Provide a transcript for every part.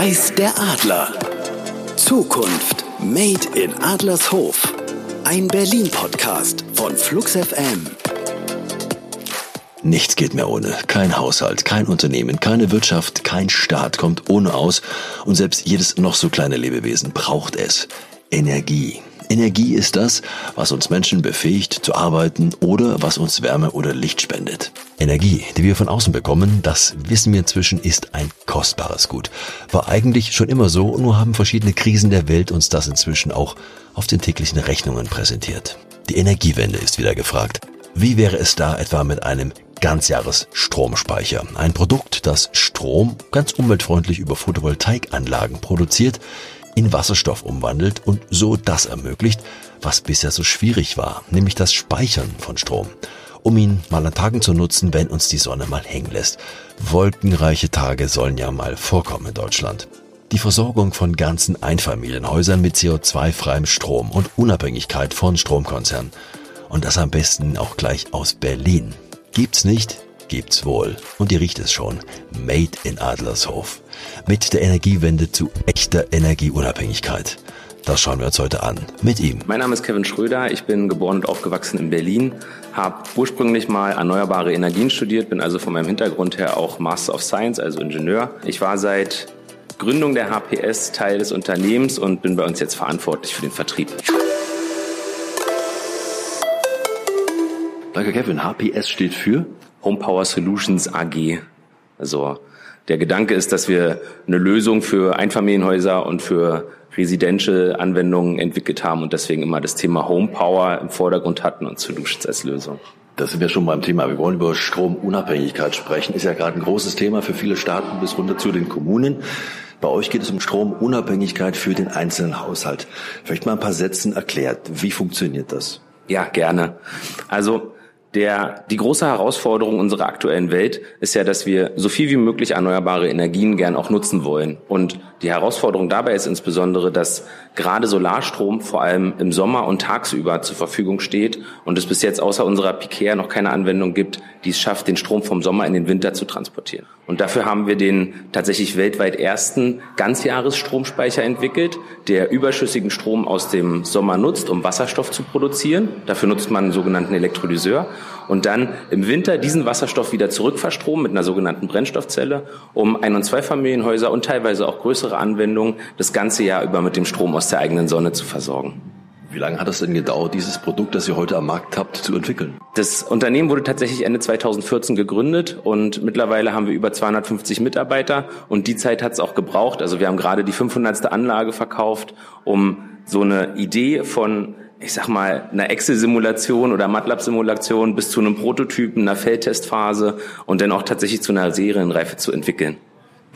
Weiß der Adler. Zukunft Made in Adlershof. Ein Berlin-Podcast von Flux FM. Nichts geht mehr ohne. Kein Haushalt, kein Unternehmen, keine Wirtschaft, kein Staat kommt ohne aus. Und selbst jedes noch so kleine Lebewesen braucht es. Energie. Energie ist das, was uns Menschen befähigt zu arbeiten oder was uns Wärme oder Licht spendet. Energie, die wir von außen bekommen, das wissen wir inzwischen, ist ein kostbares Gut. War eigentlich schon immer so, nur haben verschiedene Krisen der Welt uns das inzwischen auch auf den täglichen Rechnungen präsentiert. Die Energiewende ist wieder gefragt. Wie wäre es da etwa mit einem Ganzjahresstromspeicher? Ein Produkt, das Strom ganz umweltfreundlich über Photovoltaikanlagen produziert, in Wasserstoff umwandelt und so das ermöglicht, was bisher so schwierig war, nämlich das Speichern von Strom, um ihn mal an Tagen zu nutzen, wenn uns die Sonne mal hängen lässt. Wolkenreiche Tage sollen ja mal vorkommen in Deutschland. Die Versorgung von ganzen Einfamilienhäusern mit CO2-freiem Strom und Unabhängigkeit von Stromkonzernen. Und das am besten auch gleich aus Berlin. Gibt's nicht, gibt's wohl. Und ihr riecht es schon. Made in Adlershof. Mit der Energiewende zu echter Energieunabhängigkeit. Das schauen wir uns heute an. Mit ihm. Mein Name ist Kevin Schröder. Ich bin geboren und aufgewachsen in Berlin. Habe ursprünglich mal erneuerbare Energien studiert, bin also von meinem Hintergrund her auch Master of Science, also Ingenieur. Ich war seit Gründung der HPS Teil des Unternehmens und bin bei uns jetzt verantwortlich für den Vertrieb. Danke, Kevin. HPS steht für? Home Power Solutions AG. Also der Gedanke ist, dass wir eine Lösung für Einfamilienhäuser und für Residential-Anwendungen entwickelt haben und deswegen immer das Thema Home Power im Vordergrund hatten und Solutions als Lösung. Das sind wir schon beim Thema. Wir wollen über Stromunabhängigkeit sprechen. Ist ja gerade ein großes Thema für viele Staaten bis runter zu den Kommunen. Bei euch geht es um Stromunabhängigkeit für den einzelnen Haushalt. Vielleicht mal ein paar Sätzen erklärt. Wie funktioniert das? Ja, gerne. Also der, die große Herausforderung unserer aktuellen Welt ist ja, dass wir so viel wie möglich erneuerbare Energien gern auch nutzen wollen. Und die Herausforderung dabei ist insbesondere, dass gerade Solarstrom vor allem im Sommer und tagsüber zur Verfügung steht und es bis jetzt außer unserer Piquer noch keine Anwendung gibt, die es schafft, den Strom vom Sommer in den Winter zu transportieren. Und dafür haben wir den tatsächlich weltweit ersten Ganzjahresstromspeicher entwickelt, der überschüssigen Strom aus dem Sommer nutzt, um Wasserstoff zu produzieren. Dafür nutzt man einen sogenannten Elektrolyseur und dann im Winter diesen Wasserstoff wieder zurückverstromen mit einer sogenannten Brennstoffzelle, um Ein- und Zweifamilienhäuser und teilweise auch größere Anwendungen das ganze Jahr über mit dem Strom aus der eigenen Sonne zu versorgen. Wie lange hat es denn gedauert, dieses Produkt, das ihr heute am Markt habt, zu entwickeln? Das Unternehmen wurde tatsächlich Ende 2014 gegründet und mittlerweile haben wir über 250 Mitarbeiter und die Zeit hat es auch gebraucht. Also wir haben gerade die 500. Anlage verkauft, um so eine Idee von ich sag mal, einer Excel-Simulation oder MATLAB-Simulation bis zu einem Prototypen, einer Feldtestphase und dann auch tatsächlich zu einer Serienreife zu entwickeln.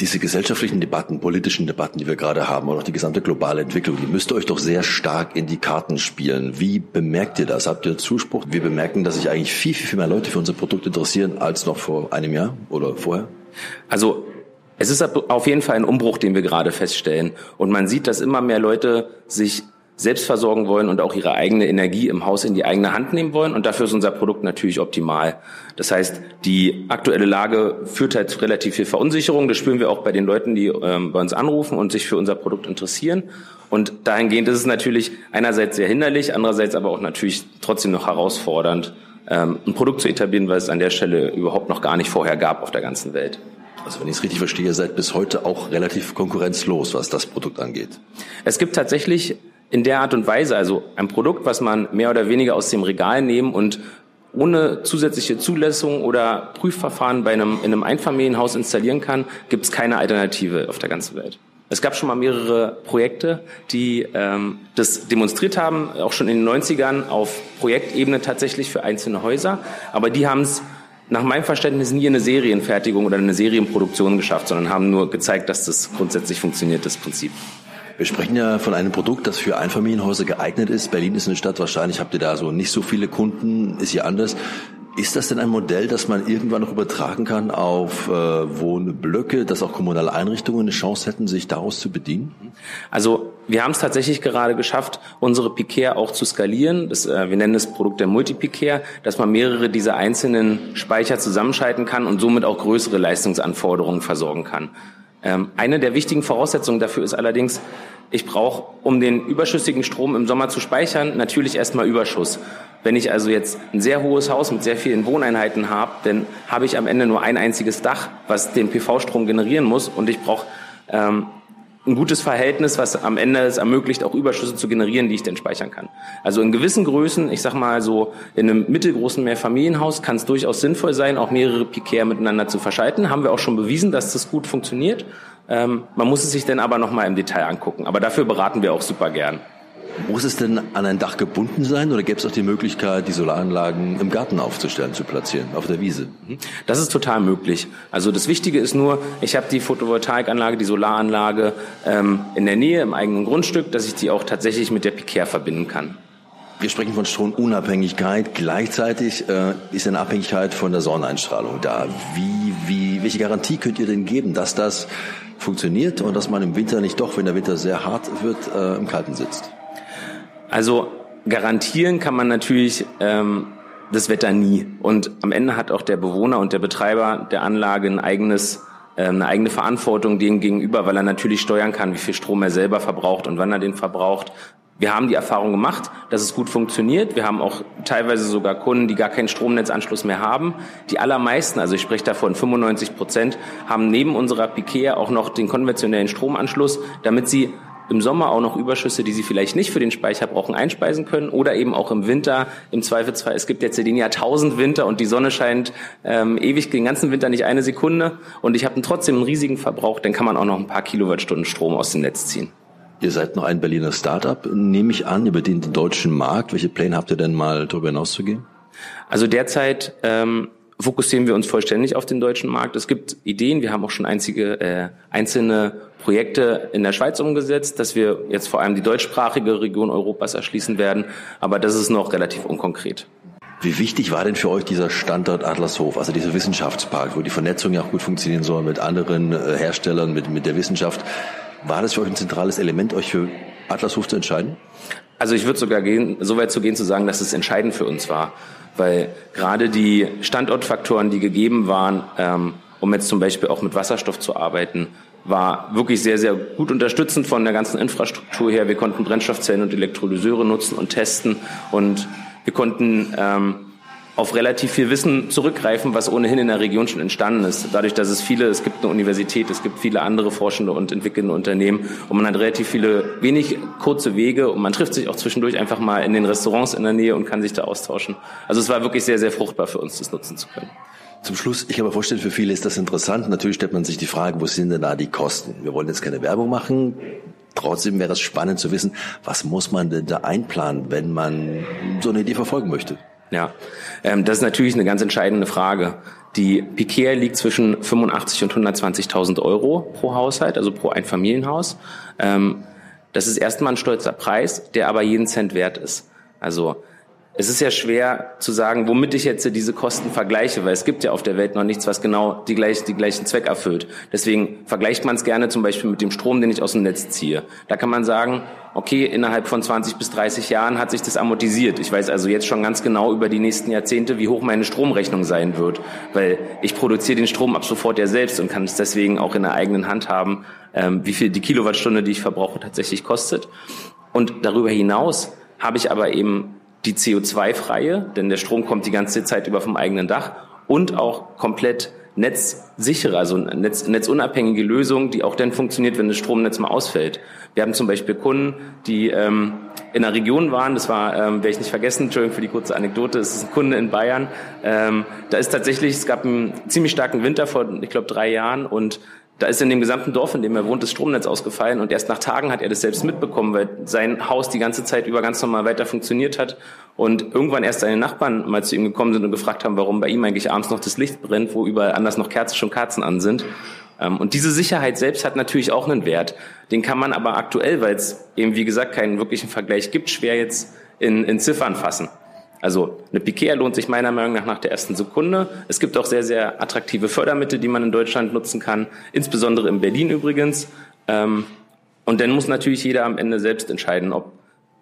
Diese gesellschaftlichen Debatten, politischen Debatten, die wir gerade haben und auch die gesamte globale Entwicklung, die müsste euch doch sehr stark in die Karten spielen. Wie bemerkt ihr das? Habt ihr Zuspruch? Wir bemerken, dass sich eigentlich viel, viel, viel mehr Leute für unser Produkt interessieren als noch vor einem Jahr oder vorher. Also es ist auf jeden Fall ein Umbruch, den wir gerade feststellen. Und man sieht, dass immer mehr Leute sich selbst versorgen wollen und auch ihre eigene Energie im Haus in die eigene Hand nehmen wollen. Und dafür ist unser Produkt natürlich optimal. Das heißt, die aktuelle Lage führt halt zu relativ viel Verunsicherung. Das spüren wir auch bei den Leuten, die ähm, bei uns anrufen und sich für unser Produkt interessieren. Und dahingehend ist es natürlich einerseits sehr hinderlich, andererseits aber auch natürlich trotzdem noch herausfordernd, ähm, ein Produkt zu etablieren, weil es an der Stelle überhaupt noch gar nicht vorher gab auf der ganzen Welt. Also wenn ich es richtig verstehe, seid bis heute auch relativ konkurrenzlos, was das Produkt angeht. Es gibt tatsächlich in der Art und Weise, also ein Produkt, was man mehr oder weniger aus dem Regal nehmen und ohne zusätzliche Zulassung oder Prüfverfahren bei einem, in einem Einfamilienhaus installieren kann, gibt es keine Alternative auf der ganzen Welt. Es gab schon mal mehrere Projekte, die ähm, das demonstriert haben, auch schon in den 90ern auf Projektebene tatsächlich für einzelne Häuser. Aber die haben es nach meinem Verständnis nie eine Serienfertigung oder eine Serienproduktion geschafft, sondern haben nur gezeigt, dass das grundsätzlich funktioniert, das Prinzip. Wir sprechen ja von einem Produkt, das für Einfamilienhäuser geeignet ist. Berlin ist eine Stadt, wahrscheinlich habt ihr da so nicht so viele Kunden, ist hier anders. Ist das denn ein Modell, das man irgendwann noch übertragen kann auf äh, Wohnblöcke, dass auch kommunale Einrichtungen eine Chance hätten, sich daraus zu bedienen? Also wir haben es tatsächlich gerade geschafft, unsere Piquer auch zu skalieren. Das, äh, wir nennen das Produkt der Multipiquer, dass man mehrere dieser einzelnen Speicher zusammenschalten kann und somit auch größere Leistungsanforderungen versorgen kann. Ähm, eine der wichtigen Voraussetzungen dafür ist allerdings, ich brauche, um den überschüssigen Strom im Sommer zu speichern, natürlich erstmal Überschuss. Wenn ich also jetzt ein sehr hohes Haus mit sehr vielen Wohneinheiten habe, dann habe ich am Ende nur ein einziges Dach, was den PV-Strom generieren muss und ich brauche ähm, ein gutes Verhältnis, was am Ende es ermöglicht, auch Überschüsse zu generieren, die ich dann speichern kann. Also in gewissen Größen, ich sag mal so in einem mittelgroßen Mehrfamilienhaus, kann es durchaus sinnvoll sein, auch mehrere Piquer miteinander zu verschalten. Haben wir auch schon bewiesen, dass das gut funktioniert. Ähm, man muss es sich dann aber nochmal im Detail angucken. Aber dafür beraten wir auch super gern. Muss es denn an ein Dach gebunden sein oder gäbe es auch die Möglichkeit, die Solaranlagen im Garten aufzustellen, zu platzieren, auf der Wiese? Mhm. Das ist total möglich. Also das Wichtige ist nur, ich habe die Photovoltaikanlage, die Solaranlage ähm, in der Nähe im eigenen Grundstück, dass ich die auch tatsächlich mit der Piquer verbinden kann. Wir sprechen von Stromunabhängigkeit. Gleichzeitig äh, ist eine Abhängigkeit von der Sonneneinstrahlung da. Wie, wie, welche Garantie könnt ihr denn geben, dass das funktioniert und dass man im Winter nicht doch, wenn der Winter sehr hart wird, äh, im Kalten sitzt? Also garantieren kann man natürlich ähm, das Wetter nie. Und am Ende hat auch der Bewohner und der Betreiber der Anlage ein eigenes äh, eine eigene Verantwortung dem gegenüber, weil er natürlich steuern kann, wie viel Strom er selber verbraucht und wann er den verbraucht. Wir haben die Erfahrung gemacht, dass es gut funktioniert. Wir haben auch teilweise sogar Kunden, die gar keinen Stromnetzanschluss mehr haben. Die allermeisten, also ich spreche davon 95 Prozent, haben neben unserer Piquet auch noch den konventionellen Stromanschluss, damit sie im Sommer auch noch Überschüsse, die sie vielleicht nicht für den Speicher brauchen, einspeisen können oder eben auch im Winter im Zweifelsfall. Es gibt jetzt den Jahrtausend Winter und die Sonne scheint ähm, ewig den ganzen Winter nicht eine Sekunde und ich habe trotzdem einen riesigen Verbrauch, dann kann man auch noch ein paar Kilowattstunden Strom aus dem Netz ziehen. Ihr seid noch ein Berliner Startup, nehme ich an, über den deutschen Markt. Welche Pläne habt ihr denn mal darüber hinaus zu gehen? Also derzeit ähm, fokussieren wir uns vollständig auf den deutschen Markt. Es gibt Ideen, wir haben auch schon einzige, äh, einzelne Projekte in der Schweiz umgesetzt, dass wir jetzt vor allem die deutschsprachige Region Europas erschließen werden, aber das ist noch relativ unkonkret. Wie wichtig war denn für euch dieser Standort Adlershof, also dieser Wissenschaftspark, wo die Vernetzung ja auch gut funktionieren soll mit anderen äh, Herstellern, mit, mit der Wissenschaft? War das für euch ein zentrales Element, euch für Adlershof zu entscheiden? Also ich würde sogar gehen, so weit zu gehen zu sagen, dass es entscheidend für uns war weil gerade die Standortfaktoren, die gegeben waren, ähm, um jetzt zum Beispiel auch mit Wasserstoff zu arbeiten, war wirklich sehr, sehr gut unterstützend von der ganzen Infrastruktur her. Wir konnten Brennstoffzellen und Elektrolyseure nutzen und testen und wir konnten ähm, auf relativ viel Wissen zurückgreifen, was ohnehin in der Region schon entstanden ist. Dadurch, dass es viele, es gibt eine Universität, es gibt viele andere forschende und entwickelnde Unternehmen und man hat relativ viele, wenig kurze Wege und man trifft sich auch zwischendurch einfach mal in den Restaurants in der Nähe und kann sich da austauschen. Also es war wirklich sehr, sehr fruchtbar für uns, das nutzen zu können. Zum Schluss, ich kann mir vorstellen, für viele ist das interessant. Natürlich stellt man sich die Frage, wo sind denn da die Kosten? Wir wollen jetzt keine Werbung machen. Trotzdem wäre es spannend zu wissen, was muss man denn da einplanen, wenn man so eine Idee verfolgen möchte? Ja, ähm, das ist natürlich eine ganz entscheidende Frage. Die Piquet liegt zwischen 85 und 120.000 Euro pro Haushalt, also pro Einfamilienhaus. Ähm, das ist erstmal ein stolzer Preis, der aber jeden Cent wert ist. Also es ist ja schwer zu sagen, womit ich jetzt diese Kosten vergleiche, weil es gibt ja auf der Welt noch nichts, was genau die, gleich, die gleichen Zweck erfüllt. Deswegen vergleicht man es gerne zum Beispiel mit dem Strom, den ich aus dem Netz ziehe. Da kann man sagen, okay, innerhalb von 20 bis 30 Jahren hat sich das amortisiert. Ich weiß also jetzt schon ganz genau über die nächsten Jahrzehnte, wie hoch meine Stromrechnung sein wird, weil ich produziere den Strom ab sofort ja selbst und kann es deswegen auch in der eigenen Hand haben, ähm, wie viel die Kilowattstunde, die ich verbrauche, tatsächlich kostet. Und darüber hinaus habe ich aber eben die CO2-freie, denn der Strom kommt die ganze Zeit über vom eigenen Dach und auch komplett netzsichere, also netz, netzunabhängige Lösung, die auch dann funktioniert, wenn das Stromnetz mal ausfällt. Wir haben zum Beispiel Kunden, die ähm, in einer Region waren, das war, ähm, werde ich nicht vergessen, Entschuldigung für die kurze Anekdote, es ist ein Kunde in Bayern, ähm, da ist tatsächlich, es gab einen ziemlich starken Winter vor, ich glaube, drei Jahren und da ist in dem gesamten Dorf, in dem er wohnt, das Stromnetz ausgefallen und erst nach Tagen hat er das selbst mitbekommen, weil sein Haus die ganze Zeit über ganz normal weiter funktioniert hat und irgendwann erst seine Nachbarn mal zu ihm gekommen sind und gefragt haben, warum bei ihm eigentlich abends noch das Licht brennt, wo überall anders noch Kerzen schon Kerzen an sind. Ähm, und diese Sicherheit selbst hat natürlich auch einen Wert. Den kann man aber aktuell, weil es eben wie gesagt keinen wirklichen Vergleich gibt, schwer jetzt in, in Ziffern fassen. Also eine Piquea lohnt sich meiner Meinung nach nach der ersten Sekunde. Es gibt auch sehr, sehr attraktive Fördermittel, die man in Deutschland nutzen kann, insbesondere in Berlin übrigens. Ähm, und dann muss natürlich jeder am Ende selbst entscheiden, ob,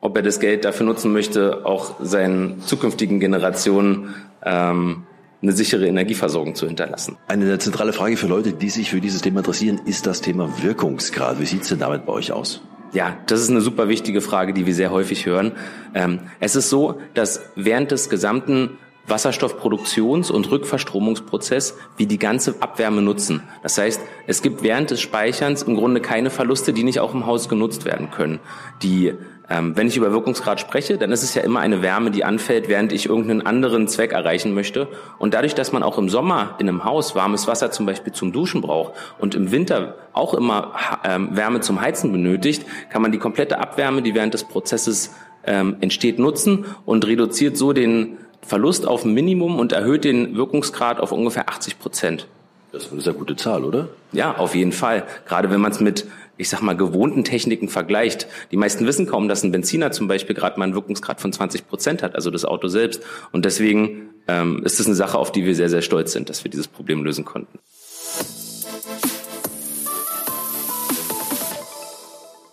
ob er das Geld dafür nutzen möchte, auch seinen zukünftigen Generationen ähm, eine sichere Energieversorgung zu hinterlassen. Eine zentrale Frage für Leute, die sich für dieses Thema interessieren, ist das Thema Wirkungsgrad. Wie sieht's denn damit bei euch aus? Ja, das ist eine super wichtige Frage, die wir sehr häufig hören. Ähm, es ist so, dass während des gesamten Wasserstoffproduktions- und Rückverstromungsprozess wie die ganze Abwärme nutzen. Das heißt, es gibt während des Speicherns im Grunde keine Verluste, die nicht auch im Haus genutzt werden können. Die ähm, wenn ich über Wirkungsgrad spreche, dann ist es ja immer eine Wärme, die anfällt, während ich irgendeinen anderen Zweck erreichen möchte. Und dadurch, dass man auch im Sommer in einem Haus warmes Wasser zum Beispiel zum Duschen braucht und im Winter auch immer ähm, Wärme zum Heizen benötigt, kann man die komplette Abwärme, die während des Prozesses ähm, entsteht, nutzen und reduziert so den Verlust auf ein Minimum und erhöht den Wirkungsgrad auf ungefähr 80 Prozent. Das ist eine sehr gute Zahl, oder? Ja, auf jeden Fall. Gerade wenn man es mit, ich sag mal, gewohnten Techniken vergleicht. Die meisten wissen kaum, dass ein Benziner zum Beispiel gerade mal einen Wirkungsgrad von 20 Prozent hat, also das Auto selbst. Und deswegen ähm, ist es eine Sache, auf die wir sehr, sehr stolz sind, dass wir dieses Problem lösen konnten.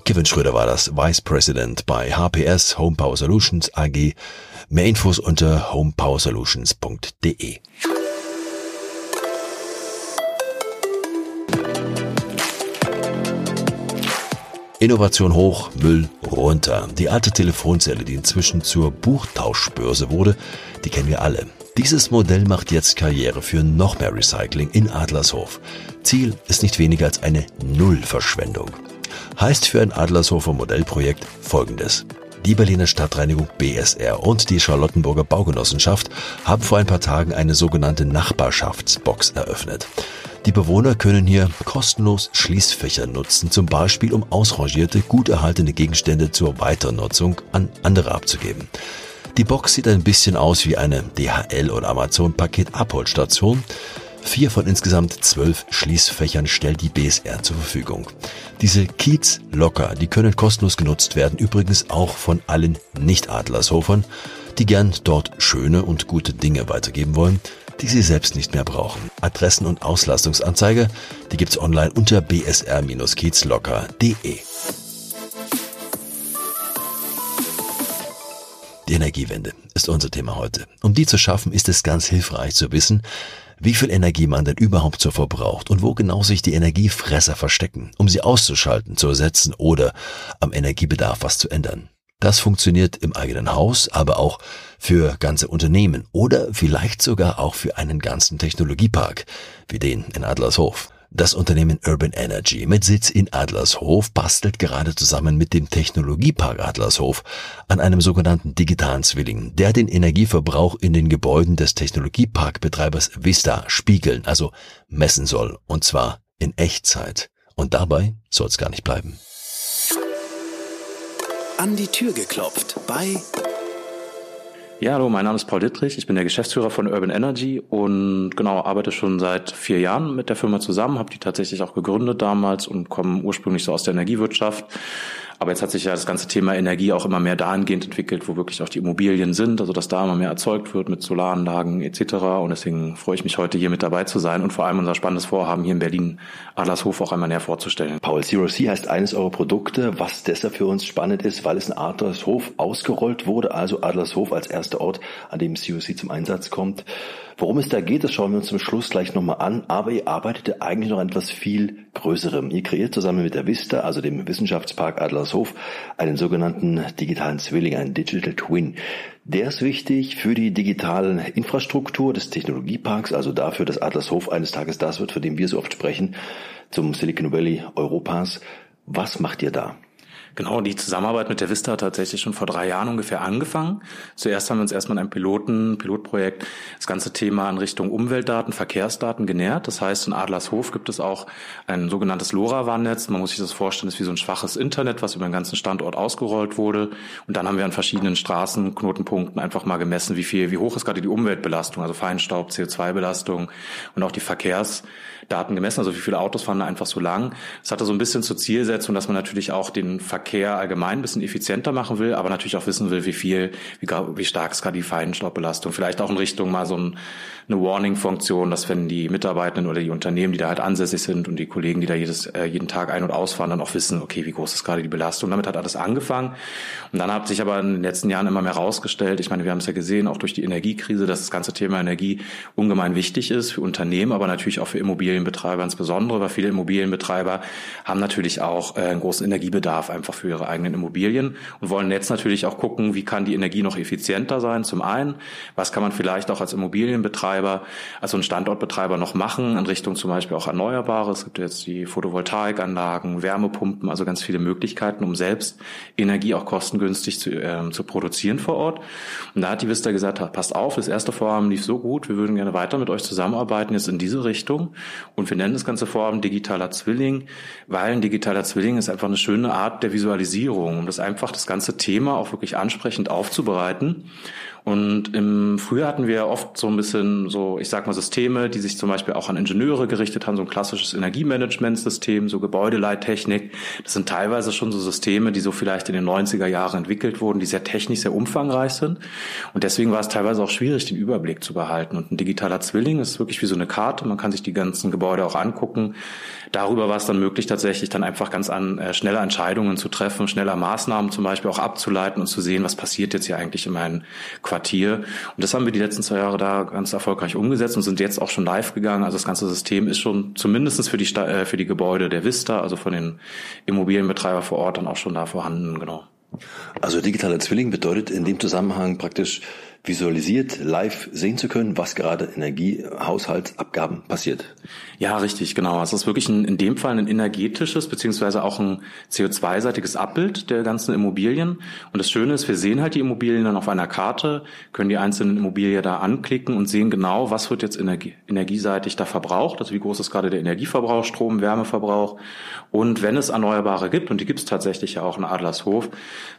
Kevin Schröder war das, Vice President bei HPS Home Power Solutions AG. Mehr Infos unter homepowersolutions.de. Innovation hoch, Müll runter. Die alte Telefonzelle, die inzwischen zur Buchtauschbörse wurde, die kennen wir alle. Dieses Modell macht jetzt Karriere für noch mehr Recycling in Adlershof. Ziel ist nicht weniger als eine Nullverschwendung. Heißt für ein Adlershofer Modellprojekt folgendes. Die Berliner Stadtreinigung BSR und die Charlottenburger Baugenossenschaft haben vor ein paar Tagen eine sogenannte Nachbarschaftsbox eröffnet. Die Bewohner können hier kostenlos Schließfächer nutzen, zum Beispiel um ausrangierte, gut erhaltene Gegenstände zur Weiternutzung an andere abzugeben. Die Box sieht ein bisschen aus wie eine DHL oder Amazon Paketabholstation. Vier von insgesamt zwölf Schließfächern stellt die BSR zur Verfügung. Diese Kiez locker, die können kostenlos genutzt werden, übrigens auch von allen Nicht-Adlershofern, die gern dort schöne und gute Dinge weitergeben wollen die Sie selbst nicht mehr brauchen. Adressen und Auslastungsanzeige, die gibt's online unter bsr-kiezlocker.de. Die Energiewende ist unser Thema heute. Um die zu schaffen, ist es ganz hilfreich zu wissen, wie viel Energie man denn überhaupt so verbraucht und wo genau sich die Energiefresser verstecken, um sie auszuschalten, zu ersetzen oder am Energiebedarf was zu ändern. Das funktioniert im eigenen Haus, aber auch für ganze Unternehmen oder vielleicht sogar auch für einen ganzen Technologiepark, wie den in Adlershof. Das Unternehmen Urban Energy mit Sitz in Adlershof bastelt gerade zusammen mit dem Technologiepark Adlershof an einem sogenannten digitalen Zwilling, der den Energieverbrauch in den Gebäuden des Technologieparkbetreibers Vista spiegeln, also messen soll, und zwar in Echtzeit. Und dabei soll es gar nicht bleiben an die Tür geklopft bei ja, hallo, mein Name ist Paul Dittrich, ich bin der Geschäftsführer von Urban Energy und genau arbeite schon seit vier Jahren mit der Firma zusammen, habe die tatsächlich auch gegründet damals und komme ursprünglich so aus der Energiewirtschaft aber jetzt hat sich ja das ganze Thema Energie auch immer mehr dahingehend entwickelt, wo wirklich auch die Immobilien sind, also dass da immer mehr erzeugt wird mit Solaranlagen etc. Und deswegen freue ich mich heute hier mit dabei zu sein und vor allem unser spannendes Vorhaben hier in Berlin Adlershof auch einmal näher vorzustellen. Paul, Zero C heißt eines eurer Produkte, was deshalb für uns spannend ist, weil es in Adlershof ausgerollt wurde, also Adlershof als erster Ort, an dem COC zum Einsatz kommt. Worum es da geht, das schauen wir uns zum Schluss gleich nochmal an, aber ihr arbeitet eigentlich noch an etwas viel Größerem. Ihr kreiert zusammen mit der Vista, also dem Wissenschaftspark Adlershof, einen sogenannten digitalen Zwilling, einen Digital Twin. Der ist wichtig für die digitalen Infrastruktur des Technologieparks, also dafür, dass Adlershof eines Tages das wird, für den wir so oft sprechen, zum Silicon Valley Europas. Was macht ihr da? Genau, die Zusammenarbeit mit der Vista hat tatsächlich schon vor drei Jahren ungefähr angefangen. Zuerst haben wir uns erstmal in einem Piloten, Pilotprojekt das ganze Thema in Richtung Umweltdaten, Verkehrsdaten genährt. Das heißt, in Adlershof gibt es auch ein sogenanntes LoRaWAN-Netz. Man muss sich das vorstellen, das ist wie so ein schwaches Internet, was über den ganzen Standort ausgerollt wurde. Und dann haben wir an verschiedenen Straßenknotenpunkten einfach mal gemessen, wie viel, wie hoch ist gerade die Umweltbelastung, also Feinstaub, CO2-Belastung und auch die Verkehrsdaten gemessen, also wie viele Autos fahren da einfach so lang. Das hatte so ein bisschen zur Zielsetzung, dass man natürlich auch den Verkehr Verkehr allgemein ein bisschen effizienter machen will, aber natürlich auch wissen will, wie viel, wie, wie stark ist gerade die Feinstaubbelastung. Vielleicht auch in Richtung mal so ein, eine Warning-Funktion, dass wenn die Mitarbeitenden oder die Unternehmen, die da halt ansässig sind und die Kollegen, die da jedes, äh, jeden Tag ein- und ausfahren, dann auch wissen, okay, wie groß ist gerade die Belastung. Damit hat alles angefangen. Und dann hat sich aber in den letzten Jahren immer mehr herausgestellt, ich meine, wir haben es ja gesehen, auch durch die Energiekrise, dass das ganze Thema Energie ungemein wichtig ist für Unternehmen, aber natürlich auch für Immobilienbetreiber insbesondere, weil viele Immobilienbetreiber haben natürlich auch äh, einen großen Energiebedarf einfach für ihre eigenen Immobilien und wollen jetzt natürlich auch gucken, wie kann die Energie noch effizienter sein, zum einen, was kann man vielleicht auch als Immobilienbetreiber, also ein Standortbetreiber noch machen in Richtung zum Beispiel auch Erneuerbare. Es gibt jetzt die Photovoltaikanlagen, Wärmepumpen, also ganz viele Möglichkeiten, um selbst Energie auch kostengünstig zu, äh, zu produzieren vor Ort. Und da hat die Vista gesagt, passt auf, das erste Vorhaben lief so gut, wir würden gerne weiter mit euch zusammenarbeiten, jetzt in diese Richtung. Und wir nennen das ganze Vorhaben digitaler Zwilling, weil ein digitaler Zwilling ist einfach eine schöne Art der Visualisierung, um das einfach das ganze Thema auch wirklich ansprechend aufzubereiten. Und im Frühjahr hatten wir oft so ein bisschen so, ich sag mal, Systeme, die sich zum Beispiel auch an Ingenieure gerichtet haben, so ein klassisches Energiemanagementsystem, so Gebäudeleittechnik. Das sind teilweise schon so Systeme, die so vielleicht in den 90er Jahren entwickelt wurden, die sehr technisch, sehr umfangreich sind. Und deswegen war es teilweise auch schwierig, den Überblick zu behalten. Und ein digitaler Zwilling ist wirklich wie so eine Karte. Man kann sich die ganzen Gebäude auch angucken. Darüber war es dann möglich, tatsächlich dann einfach ganz an äh, schneller Entscheidungen zu treffen, schneller Maßnahmen zum Beispiel auch abzuleiten und zu sehen, was passiert jetzt hier eigentlich in meinem Quartier. Und das haben wir die letzten zwei Jahre da ganz erfolgreich umgesetzt und sind jetzt auch schon live gegangen. Also das ganze System ist schon zumindestens für die, äh, für die Gebäude der Vista, also von den Immobilienbetreiber vor Ort dann auch schon da vorhanden, genau. Also digitaler Zwilling bedeutet in dem Zusammenhang praktisch visualisiert, live sehen zu können, was gerade Energiehaushaltsabgaben passiert. Ja, richtig, genau. Also es ist wirklich ein, in dem Fall ein energetisches beziehungsweise auch ein CO2-seitiges Abbild der ganzen Immobilien. Und das Schöne ist, wir sehen halt die Immobilien dann auf einer Karte, können die einzelnen Immobilien da anklicken und sehen genau, was wird jetzt energie, energieseitig da verbraucht, also wie groß ist gerade der Energieverbrauch, Strom, Wärmeverbrauch. Und wenn es Erneuerbare gibt, und die gibt es tatsächlich ja auch in Adlershof,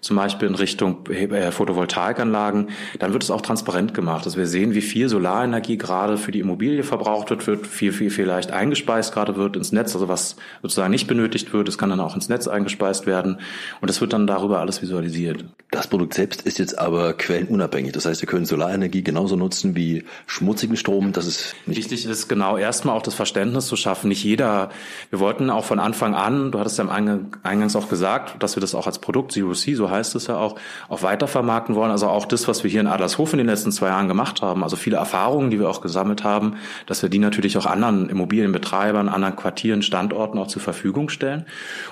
zum Beispiel in Richtung äh, Photovoltaikanlagen, dann wird es auch transparent gemacht. Also wir sehen, wie viel Solarenergie gerade für die Immobilie verbraucht wird, wird viel, viel, vielleicht eingespeist gerade wird ins Netz, also was sozusagen nicht benötigt wird, das kann dann auch ins Netz eingespeist werden und das wird dann darüber alles visualisiert. Das Produkt selbst ist jetzt aber quellenunabhängig. Das heißt, wir können Solarenergie genauso nutzen wie schmutzigen Strom. Das ist nicht Wichtig ist genau erstmal auch das Verständnis zu schaffen. Nicht jeder, wir wollten auch von Anfang an, du hattest ja Eingangs auch gesagt, dass wir das auch als Produkt Zero C, so heißt es ja auch, auch weitervermarkten wollen. Also auch das, was wir hier in Adlershof in den letzten zwei Jahren gemacht haben, also viele Erfahrungen, die wir auch gesammelt haben, dass wir die natürlich auch anderen Immobilienbetreibern, anderen Quartieren, Standorten auch zur Verfügung stellen.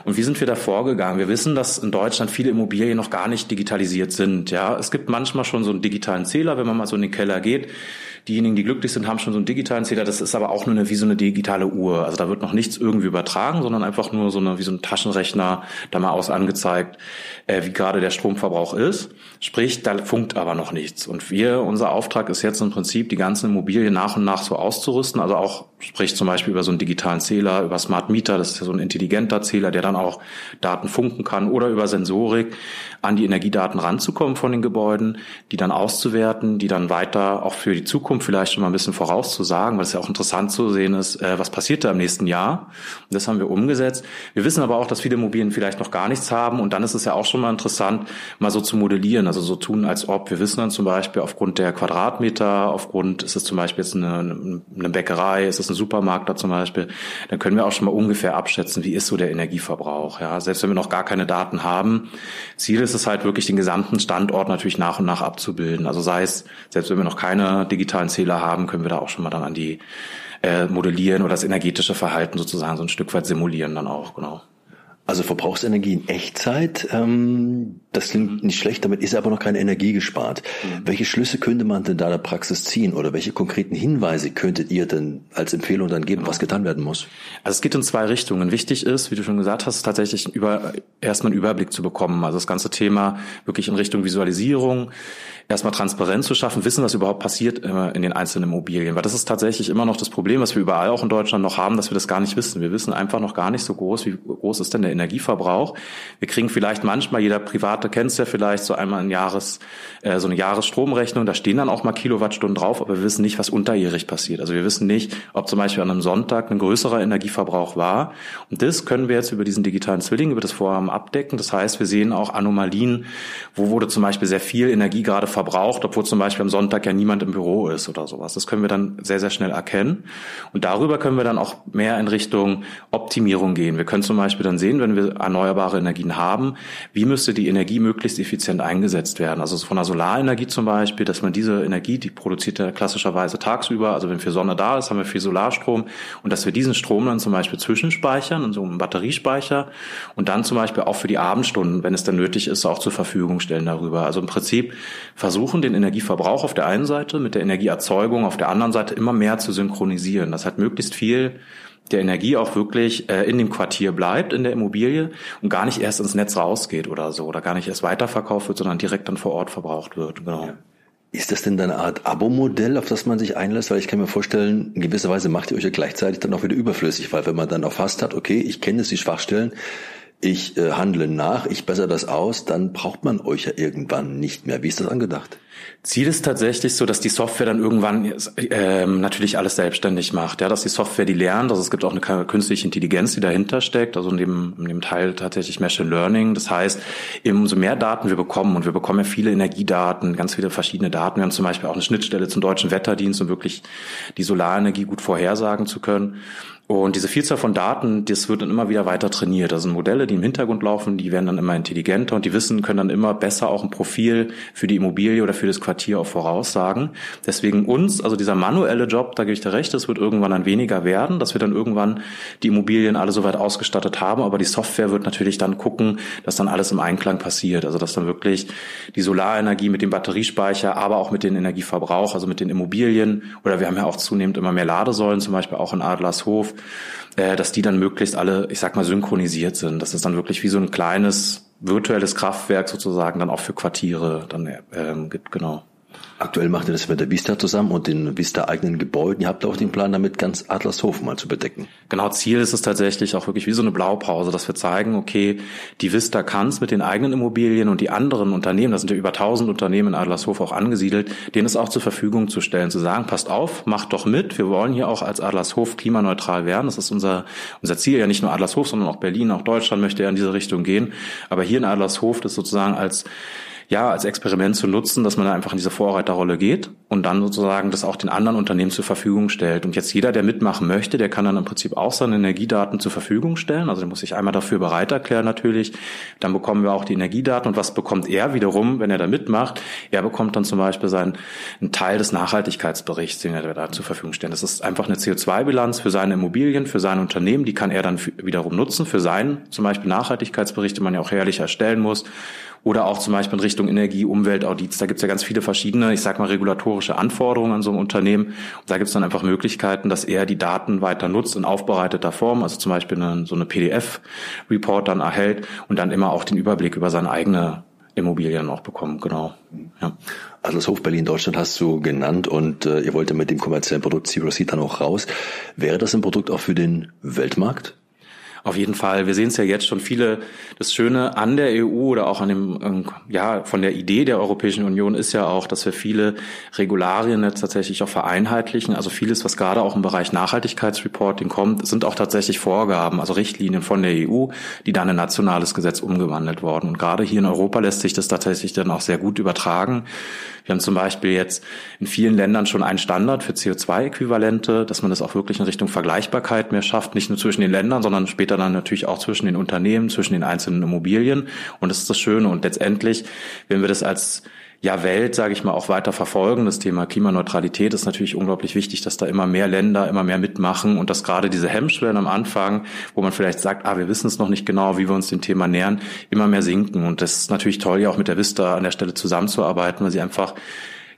Und wie sind wir da vorgegangen? Wir wissen, dass in Deutschland viele Immobilien noch gar nicht digitalisiert sind. Ja, es gibt manchmal schon so einen digitalen Zähler, wenn man mal so in den Keller geht. Diejenigen, die glücklich sind, haben schon so einen digitalen Zähler. Das ist aber auch nur eine, wie so eine digitale Uhr. Also da wird noch nichts irgendwie übertragen, sondern einfach nur so eine, wie so ein Taschenrechner da mal aus angezeigt, äh, wie gerade der Stromverbrauch ist. Sprich, da funkt aber noch nichts. Und wir, unser Auftrag ist jetzt im Prinzip, die ganzen Immobilien nach und nach so auszurüsten. Also auch, sprich zum Beispiel über so einen digitalen Zähler, über Smart Meter, das ist ja so ein intelligenter Zähler, der dann auch Daten funken kann oder über Sensorik an die Energiedaten ranzukommen von den Gebäuden, die dann auszuwerten, die dann weiter auch für die Zukunft vielleicht schon mal ein bisschen vorauszusagen, weil es ja auch interessant zu sehen ist, äh, was passiert da im nächsten Jahr. Und das haben wir umgesetzt. Wir wissen aber auch, dass viele Immobilien vielleicht noch gar nichts haben und dann ist es ja auch schon mal interessant, mal so zu modellieren, also so tun, als ob wir wissen dann zum Beispiel aufgrund der Quadratmeter, aufgrund, ist es zum Beispiel jetzt eine, eine Bäckerei, ist es ein Supermarkt da zum Beispiel, dann können wir auch schon mal ungefähr abschätzen, wie ist so der Energieverbrauch. Ja, selbst wenn wir noch gar keine Daten haben. Ziel ist es halt wirklich, den gesamten Standort natürlich nach und nach abzubilden. Also sei es, selbst wenn wir noch keine digitalen Zähler haben, können wir da auch schon mal dann an die äh, modellieren oder das energetische Verhalten sozusagen so ein Stück weit simulieren dann auch, genau. Also Verbrauchsenergie in Echtzeit, ähm, das klingt nicht schlecht, damit ist aber noch keine Energie gespart. Mhm. Welche Schlüsse könnte man denn da der Praxis ziehen oder welche konkreten Hinweise könntet ihr denn als Empfehlung dann geben, was getan werden muss? Also es geht in zwei Richtungen. Wichtig ist, wie du schon gesagt hast, tatsächlich über, erstmal einen Überblick zu bekommen. Also das ganze Thema wirklich in Richtung Visualisierung, erstmal Transparenz zu schaffen, wissen, was überhaupt passiert äh, in den einzelnen Immobilien. Weil das ist tatsächlich immer noch das Problem, was wir überall auch in Deutschland noch haben, dass wir das gar nicht wissen. Wir wissen einfach noch gar nicht so groß, wie groß ist denn der Energieverbrauch. Wir kriegen vielleicht manchmal, jeder private Karte kennst du ja vielleicht, so einmal ein Jahres, äh, so eine Jahresstromrechnung, da stehen dann auch mal Kilowattstunden drauf, aber wir wissen nicht, was unterjährig passiert. Also wir wissen nicht, ob zum Beispiel an einem Sonntag ein größerer Energieverbrauch war. Und das können wir jetzt über diesen digitalen Zwilling, über das Vorhaben abdecken. Das heißt, wir sehen auch Anomalien, wo wurde zum Beispiel sehr viel Energie gerade verbraucht, obwohl zum Beispiel am Sonntag ja niemand im Büro ist oder sowas. Das können wir dann sehr, sehr schnell erkennen. Und darüber können wir dann auch mehr in Richtung Optimierung gehen. Wir können zum Beispiel dann sehen, wenn wir erneuerbare Energien haben, wie müsste die Energie möglichst effizient eingesetzt werden. Also von der Solarenergie zum Beispiel, dass man diese Energie, die produziert ja klassischerweise tagsüber, also wenn viel Sonne da ist, haben wir viel Solarstrom und dass wir diesen Strom dann zum Beispiel zwischenspeichern in so einem Batteriespeicher und dann zum Beispiel auch für die Abendstunden, wenn es dann nötig ist, auch zur Verfügung stellen darüber. Also im Prinzip versuchen, den Energieverbrauch auf der einen Seite mit der Energieerzeugung auf der anderen Seite immer mehr zu synchronisieren. Das hat möglichst viel der Energie auch wirklich äh, in dem Quartier bleibt, in der Immobilie und gar nicht erst ins Netz rausgeht oder so oder gar nicht erst weiterverkauft wird, sondern direkt dann vor Ort verbraucht wird. Genau. Ist das denn eine Art Abo-Modell, auf das man sich einlässt? Weil ich kann mir vorstellen, in gewisser Weise macht ihr euch ja gleichzeitig dann auch wieder überflüssig, weil wenn man dann erfasst hat, okay, ich kenne jetzt die Schwachstellen, ich äh, handle nach, ich bessere das aus, dann braucht man euch ja irgendwann nicht mehr. Wie ist das angedacht? Ziel ist tatsächlich so, dass die Software dann irgendwann ähm, natürlich alles selbstständig macht. Ja, dass die Software die lernt. Also es gibt auch eine künstliche Intelligenz, die dahinter steckt. Also in dem, in dem Teil tatsächlich Machine Learning. Das heißt, umso mehr Daten wir bekommen und wir bekommen ja viele Energiedaten, ganz viele verschiedene Daten. Wir haben zum Beispiel auch eine Schnittstelle zum deutschen Wetterdienst, um wirklich die Solarenergie gut vorhersagen zu können. Und diese Vielzahl von Daten, das wird dann immer wieder weiter trainiert. Sind Modelle, die im Hintergrund laufen, die werden dann immer intelligenter und die wissen, können dann immer besser auch ein Profil für die Immobilie oder für das Quartier auch voraussagen. Deswegen uns, also dieser manuelle Job, da gebe ich dir recht, das wird irgendwann dann weniger werden, dass wir dann irgendwann die Immobilien alle soweit ausgestattet haben. Aber die Software wird natürlich dann gucken, dass dann alles im Einklang passiert. Also dass dann wirklich die Solarenergie mit dem Batteriespeicher, aber auch mit dem Energieverbrauch, also mit den Immobilien oder wir haben ja auch zunehmend immer mehr Ladesäulen, zum Beispiel auch in Adlershof, äh, dass die dann möglichst alle, ich sag mal, synchronisiert sind. Das ist dann wirklich wie so ein kleines virtuelles Kraftwerk sozusagen dann auch für Quartiere dann ähm, gibt, genau. Aktuell macht ihr das mit der Vista zusammen und den Vista-eigenen Gebäuden. Ihr habt auch den Plan, damit ganz Adlershof mal zu bedecken. Genau, Ziel ist es tatsächlich auch wirklich wie so eine Blaupause, dass wir zeigen, okay, die Vista kann es mit den eigenen Immobilien und die anderen Unternehmen, da sind ja über 1000 Unternehmen in Adlershof auch angesiedelt, denen es auch zur Verfügung zu stellen, zu sagen, passt auf, macht doch mit, wir wollen hier auch als Adlershof klimaneutral werden. Das ist unser, unser Ziel, ja nicht nur Adlershof, sondern auch Berlin, auch Deutschland möchte ja in diese Richtung gehen. Aber hier in Adlershof das sozusagen als ja, als Experiment zu nutzen, dass man da einfach in diese Vorreiterrolle geht und dann sozusagen das auch den anderen Unternehmen zur Verfügung stellt. Und jetzt jeder, der mitmachen möchte, der kann dann im Prinzip auch seine Energiedaten zur Verfügung stellen. Also der muss sich einmal dafür bereit erklären natürlich. Dann bekommen wir auch die Energiedaten. Und was bekommt er wiederum, wenn er da mitmacht? Er bekommt dann zum Beispiel seinen, einen Teil des Nachhaltigkeitsberichts, den er da zur Verfügung stellt. Das ist einfach eine CO2-Bilanz für seine Immobilien, für sein Unternehmen. Die kann er dann wiederum nutzen für seinen zum Beispiel Nachhaltigkeitsbericht, den man ja auch jährlich erstellen muss oder auch zum Beispiel in Richtung Energie, Umweltaudits. Da gibt es ja ganz viele verschiedene, ich sag mal, regulatorische Anforderungen an so ein Unternehmen. Und da gibt es dann einfach Möglichkeiten, dass er die Daten weiter nutzt in aufbereiteter Form, also zum Beispiel eine, so eine PDF-Report dann erhält und dann immer auch den Überblick über seine eigene Immobilien auch bekommen, genau. Ja. Adlershof Berlin Deutschland hast du genannt und äh, ihr wollt ja mit dem kommerziellen Produkt Zero Seed dann auch raus. Wäre das ein Produkt auch für den Weltmarkt? Auf jeden Fall. Wir sehen es ja jetzt schon viele. Das Schöne an der EU oder auch an dem, ähm, ja, von der Idee der Europäischen Union ist ja auch, dass wir viele Regularien jetzt tatsächlich auch vereinheitlichen. Also vieles, was gerade auch im Bereich Nachhaltigkeitsreporting kommt, sind auch tatsächlich Vorgaben, also Richtlinien von der EU, die dann in nationales Gesetz umgewandelt worden. Und gerade hier in Europa lässt sich das tatsächlich dann auch sehr gut übertragen. Wir haben zum Beispiel jetzt in vielen Ländern schon einen Standard für CO2-Äquivalente, dass man das auch wirklich in Richtung Vergleichbarkeit mehr schafft, nicht nur zwischen den Ländern, sondern später dann natürlich auch zwischen den Unternehmen, zwischen den einzelnen Immobilien. Und das ist das Schöne. Und letztendlich, wenn wir das als ja, Welt, sage ich mal, auch weiter verfolgen. Das Thema Klimaneutralität ist natürlich unglaublich wichtig, dass da immer mehr Länder immer mehr mitmachen und dass gerade diese Hemmschwellen am Anfang, wo man vielleicht sagt, ah, wir wissen es noch nicht genau, wie wir uns dem Thema nähern, immer mehr sinken. Und das ist natürlich toll, ja auch mit der Vista an der Stelle zusammenzuarbeiten, weil sie einfach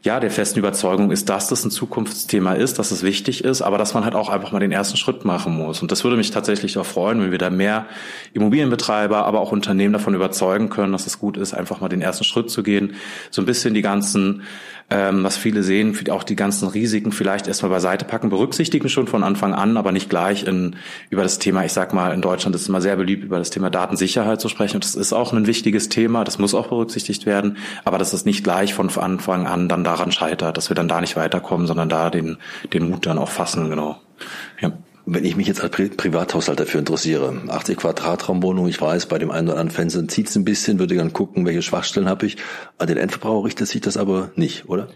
ja, der festen Überzeugung ist, dass das ein Zukunftsthema ist, dass es wichtig ist, aber dass man halt auch einfach mal den ersten Schritt machen muss. Und das würde mich tatsächlich auch freuen, wenn wir da mehr Immobilienbetreiber, aber auch Unternehmen davon überzeugen können, dass es gut ist, einfach mal den ersten Schritt zu gehen, so ein bisschen die ganzen ähm, was viele sehen, auch die ganzen Risiken vielleicht erstmal beiseite packen, berücksichtigen schon von Anfang an, aber nicht gleich in, über das Thema, ich sag mal, in Deutschland ist es immer sehr beliebt, über das Thema Datensicherheit zu sprechen. Und das ist auch ein wichtiges Thema, das muss auch berücksichtigt werden, aber dass es nicht gleich von Anfang an dann daran scheitert, dass wir dann da nicht weiterkommen, sondern da den, den Mut dann auch fassen, genau. Ja. Wenn ich mich jetzt als Pri Privathaushalt dafür interessiere, 80 Quadratraumwohnung, ich weiß, bei dem einen oder anderen Fenster zieht es ein bisschen, würde dann gucken, welche Schwachstellen habe ich. An den Endverbraucher richtet sich das aber nicht, oder?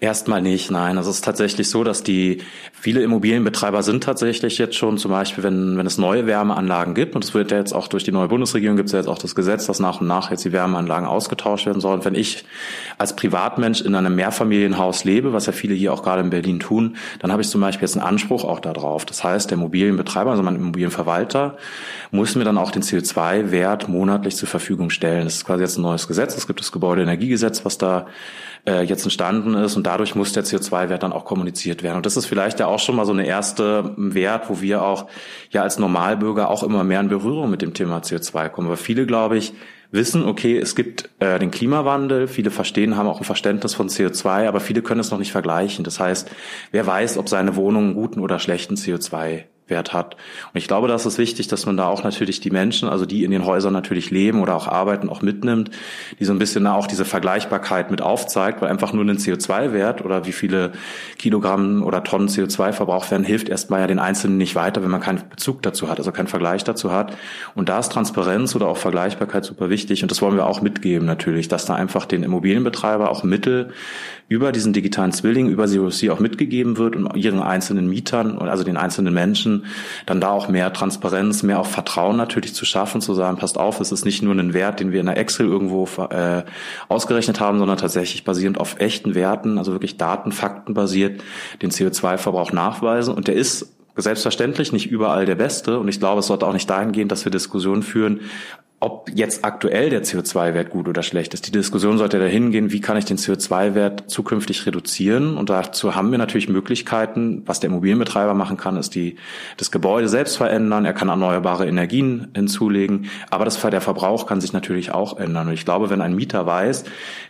Erstmal nicht, nein. Also es ist tatsächlich so, dass die viele Immobilienbetreiber sind tatsächlich jetzt schon zum Beispiel, wenn, wenn es neue Wärmeanlagen gibt, und es wird ja jetzt auch durch die neue Bundesregierung gibt es ja jetzt auch das Gesetz, dass nach und nach jetzt die Wärmeanlagen ausgetauscht werden sollen. Wenn ich als Privatmensch in einem Mehrfamilienhaus lebe, was ja viele hier auch gerade in Berlin tun, dann habe ich zum Beispiel jetzt einen Anspruch auch darauf. Das heißt, der Immobilienbetreiber, also mein Immobilienverwalter, muss mir dann auch den CO2-Wert monatlich zur Verfügung stellen. Das ist quasi jetzt ein neues Gesetz. Es gibt das Gebäudeenergiegesetz, was da äh, jetzt entstanden ist und dadurch muss der CO2-Wert dann auch kommuniziert werden. Und das ist vielleicht ja auch schon mal so eine erste Wert, wo wir auch ja als Normalbürger auch immer mehr in Berührung mit dem Thema CO2 kommen. Weil viele, glaube ich, wissen, okay, es gibt äh, den Klimawandel, viele verstehen, haben auch ein Verständnis von CO2, aber viele können es noch nicht vergleichen. Das heißt, wer weiß, ob seine Wohnung einen guten oder schlechten CO2 Wert hat. Und ich glaube, das ist wichtig, dass man da auch natürlich die Menschen, also die in den Häusern natürlich leben oder auch arbeiten, auch mitnimmt, die so ein bisschen auch diese Vergleichbarkeit mit aufzeigt, weil einfach nur ein CO2-Wert oder wie viele Kilogramm oder Tonnen CO2 verbraucht werden, hilft erstmal ja den Einzelnen nicht weiter, wenn man keinen Bezug dazu hat, also keinen Vergleich dazu hat. Und da ist Transparenz oder auch Vergleichbarkeit super wichtig und das wollen wir auch mitgeben natürlich, dass da einfach den Immobilienbetreiber auch Mittel über diesen digitalen Zwilling, über COC auch mitgegeben wird und ihren einzelnen Mietern, also den einzelnen Menschen, dann da auch mehr Transparenz, mehr auch Vertrauen natürlich zu schaffen, zu sagen, passt auf, es ist nicht nur ein Wert, den wir in der Excel irgendwo äh, ausgerechnet haben, sondern tatsächlich basierend auf echten Werten, also wirklich Daten, Fakten basiert, den CO2-Verbrauch nachweisen. Und der ist selbstverständlich nicht überall der beste. Und ich glaube, es sollte auch nicht dahin gehen, dass wir Diskussionen führen, ob jetzt aktuell der CO2-Wert gut oder schlecht ist. Die Diskussion sollte dahin gehen, wie kann ich den CO2-Wert zukünftig reduzieren? Und dazu haben wir natürlich Möglichkeiten. Was der Immobilienbetreiber machen kann, ist die, das Gebäude selbst verändern. Er kann erneuerbare Energien hinzulegen. Aber das, der Verbrauch kann sich natürlich auch ändern. Und ich glaube, wenn ein Mieter weiß,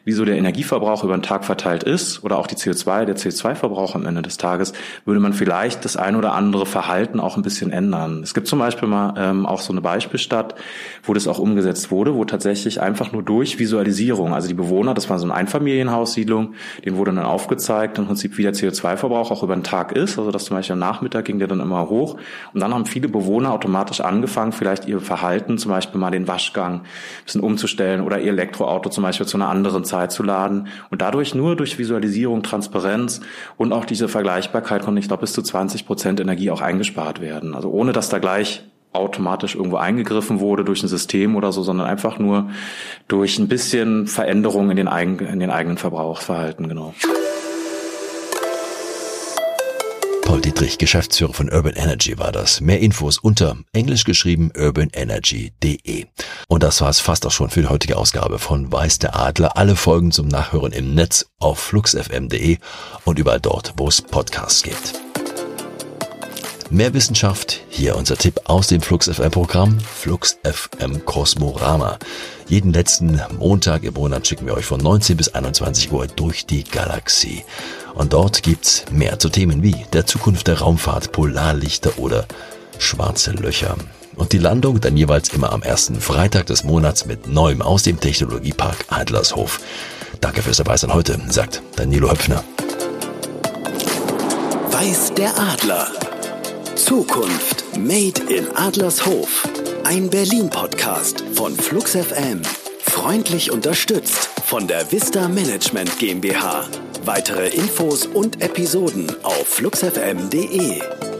wieso der Energieverbrauch über den Tag verteilt ist oder auch die CO2, der CO2-Verbrauch am Ende des Tages, würde man vielleicht das ein oder andere Verhalten auch ein bisschen ändern. Es gibt zum Beispiel mal ähm, auch so eine Beispielstadt, wo das auch umgesetzt wurde, wo tatsächlich einfach nur durch Visualisierung, also die Bewohner, das war so eine Einfamilienhaussiedlung, denen wurde dann aufgezeigt, im Prinzip wie der CO2-Verbrauch auch über den Tag ist, also dass zum Beispiel am Nachmittag ging der dann immer hoch. Und dann haben viele Bewohner automatisch angefangen, vielleicht ihr Verhalten, zum Beispiel mal den Waschgang ein bisschen umzustellen oder ihr Elektroauto zum Beispiel zu einer anderen Zeit zu laden. Und dadurch nur durch Visualisierung, Transparenz und auch diese Vergleichbarkeit konnte ich glaube bis zu 20 Prozent Energie auch eingespart werden. Also ohne dass da gleich automatisch irgendwo eingegriffen wurde durch ein System oder so, sondern einfach nur durch ein bisschen Veränderung in den, eigen, in den eigenen Verbrauchsverhalten, genau. Paul Dietrich, Geschäftsführer von Urban Energy war das. Mehr Infos unter englisch geschrieben urbanenergy.de. Und das war es fast auch schon für die heutige Ausgabe von Weiß der Adler. Alle Folgen zum Nachhören im Netz auf fluxfm.de und überall dort, wo es Podcasts gibt. Mehr Wissenschaft, hier unser Tipp aus dem Flux FM Programm, Flux FM Cosmorama. Jeden letzten Montag im Monat schicken wir euch von 19 bis 21 Uhr durch die Galaxie. Und dort gibt's mehr zu Themen wie der Zukunft der Raumfahrt, Polarlichter oder schwarze Löcher. Und die Landung dann jeweils immer am ersten Freitag des Monats mit Neuem aus dem Technologiepark Adlershof. Danke fürs Dabeisein heute, sagt Danilo Höpfner. Weiß der Adler. Zukunft Made in Adlershof. Ein Berlin-Podcast von Flux FM. Freundlich unterstützt von der Vista Management GmbH. Weitere Infos und Episoden auf fluxfm.de.